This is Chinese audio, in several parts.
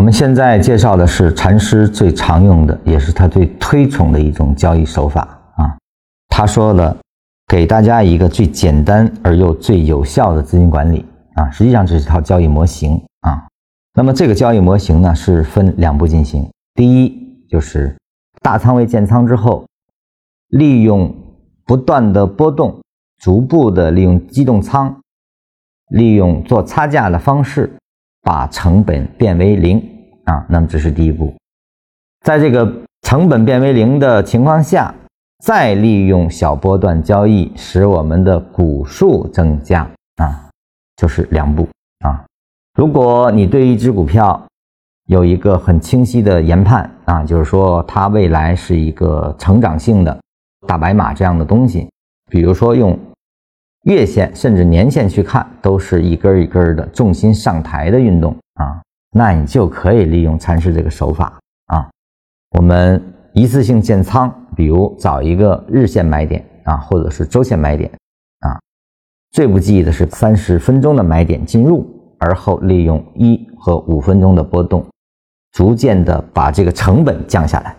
我们现在介绍的是禅师最常用的，也是他最推崇的一种交易手法啊。他说了，给大家一个最简单而又最有效的资金管理啊，实际上这是套交易模型啊。那么这个交易模型呢，是分两步进行。第一就是大仓位建仓之后，利用不断的波动，逐步的利用机动仓，利用做差价的方式。把成本变为零啊，那么这是第一步。在这个成本变为零的情况下，再利用小波段交易使我们的股数增加啊，就是两步啊。如果你对一只股票有一个很清晰的研判啊，就是说它未来是一个成长性的大白马这样的东西，比如说用。月线甚至年线去看，都是一根一根的重心上抬的运动啊，那你就可以利用禅师这个手法啊。我们一次性建仓，比如找一个日线买点啊，或者是周线买点啊。最不济的是三十分钟的买点进入，而后利用一和五分钟的波动，逐渐的把这个成本降下来。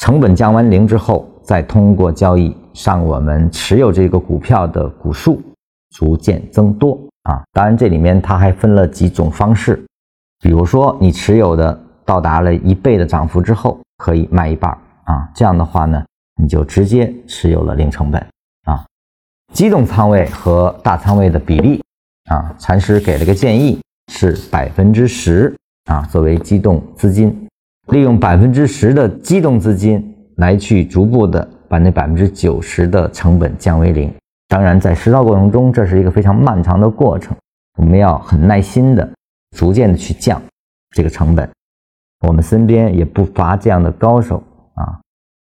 成本降完零之后，再通过交易。上我们持有这个股票的股数逐渐增多啊！当然，这里面它还分了几种方式，比如说你持有的到达了一倍的涨幅之后，可以卖一半啊，这样的话呢，你就直接持有了零成本啊。机动仓位和大仓位的比例啊，禅师给了个建议是百分之十啊，作为机动资金，利用百分之十的机动资金来去逐步的。把那百分之九十的成本降为零。当然，在实操过程中，这是一个非常漫长的过程，我们要很耐心的、逐渐的去降这个成本。我们身边也不乏这样的高手啊，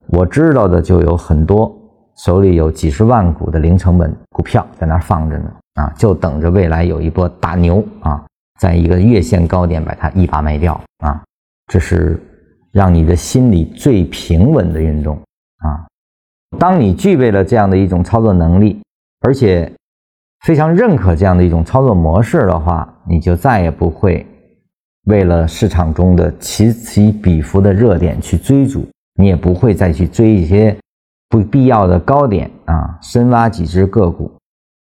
我知道的就有很多手里有几十万股的零成本股票在那放着呢啊，就等着未来有一波大牛啊，在一个月线高点把它一把卖掉啊。这是让你的心里最平稳的运动啊。当你具备了这样的一种操作能力，而且非常认可这样的一种操作模式的话，你就再也不会为了市场中的此起彼伏的热点去追逐，你也不会再去追一些不必要的高点啊，深挖几只个股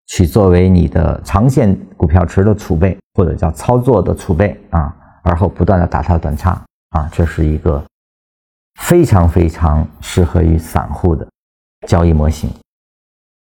去作为你的长线股票池的储备，或者叫操作的储备啊，而后不断的打它短差啊，这是一个非常非常适合于散户的。交易模型。